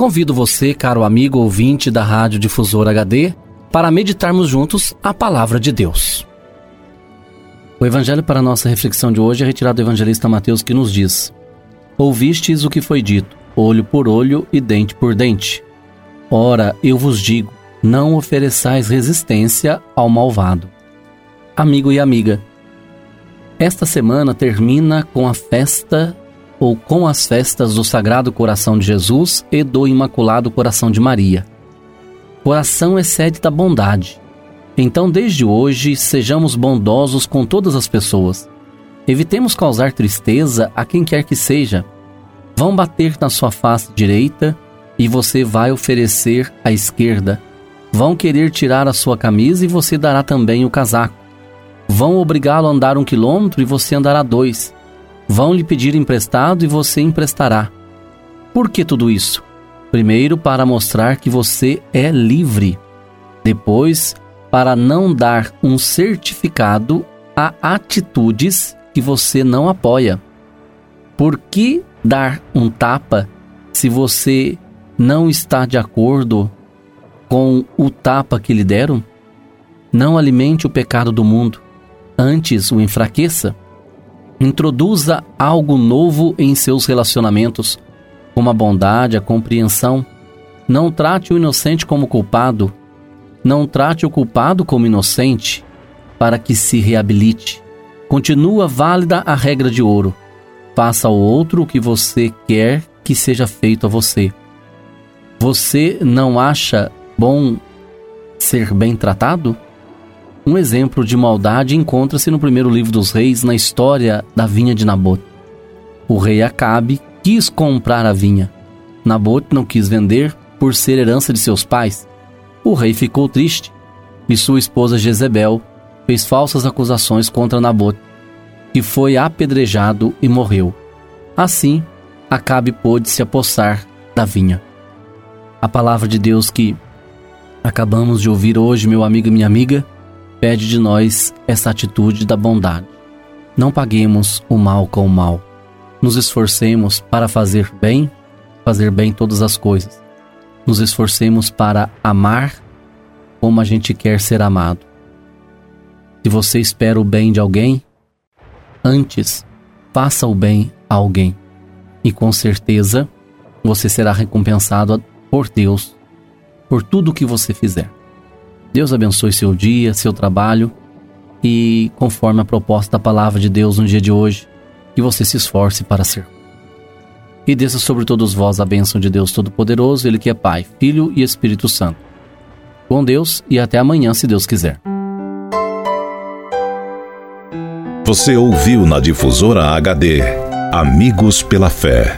Convido você, caro amigo ouvinte da Rádio Difusor HD, para meditarmos juntos a palavra de Deus. O evangelho para nossa reflexão de hoje é retirado do evangelista Mateus que nos diz: Ouvistes o que foi dito, olho por olho e dente por dente. Ora, eu vos digo, não ofereçais resistência ao malvado. Amigo e amiga, esta semana termina com a festa ou com as festas do Sagrado Coração de Jesus e do Imaculado Coração de Maria. Coração é sede da bondade. Então, desde hoje, sejamos bondosos com todas as pessoas. Evitemos causar tristeza a quem quer que seja. Vão bater na sua face direita e você vai oferecer a esquerda. Vão querer tirar a sua camisa e você dará também o casaco. Vão obrigá-lo a andar um quilômetro e você andará dois. Vão lhe pedir emprestado e você emprestará. Por que tudo isso? Primeiro, para mostrar que você é livre. Depois, para não dar um certificado a atitudes que você não apoia. Por que dar um tapa se você não está de acordo com o tapa que lhe deram? Não alimente o pecado do mundo, antes o enfraqueça. Introduza algo novo em seus relacionamentos, como a bondade, a compreensão. Não trate o inocente como culpado. Não trate o culpado como inocente, para que se reabilite. Continua válida a regra de ouro. Faça ao outro o que você quer que seja feito a você. Você não acha bom ser bem tratado? Um exemplo de maldade encontra-se no primeiro livro dos reis, na história da vinha de Nabote. O rei Acabe quis comprar a vinha. Nabote não quis vender por ser herança de seus pais. O rei ficou triste e sua esposa Jezebel fez falsas acusações contra Nabote, que foi apedrejado e morreu. Assim, Acabe pôde se apossar da vinha. A palavra de Deus que acabamos de ouvir hoje, meu amigo e minha amiga, pede de nós essa atitude da bondade. Não paguemos o mal com o mal. Nos esforcemos para fazer bem, fazer bem todas as coisas. Nos esforcemos para amar como a gente quer ser amado. Se você espera o bem de alguém, antes faça o bem a alguém. E com certeza você será recompensado por Deus por tudo o que você fizer. Deus abençoe seu dia, seu trabalho e, conforme a proposta da palavra de Deus no dia de hoje, que você se esforce para ser. E desça sobre todos vós a bênção de Deus Todo-Poderoso, Ele que é Pai, Filho e Espírito Santo. Com Deus e até amanhã, se Deus quiser. Você ouviu na Difusora HD Amigos pela Fé.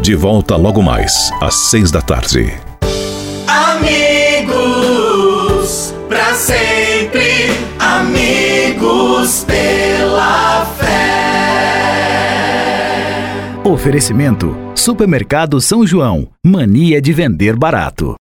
De volta logo mais, às seis da tarde. Amigos, para sempre, amigos pela fé. Oferecimento: Supermercado São João. Mania de vender barato.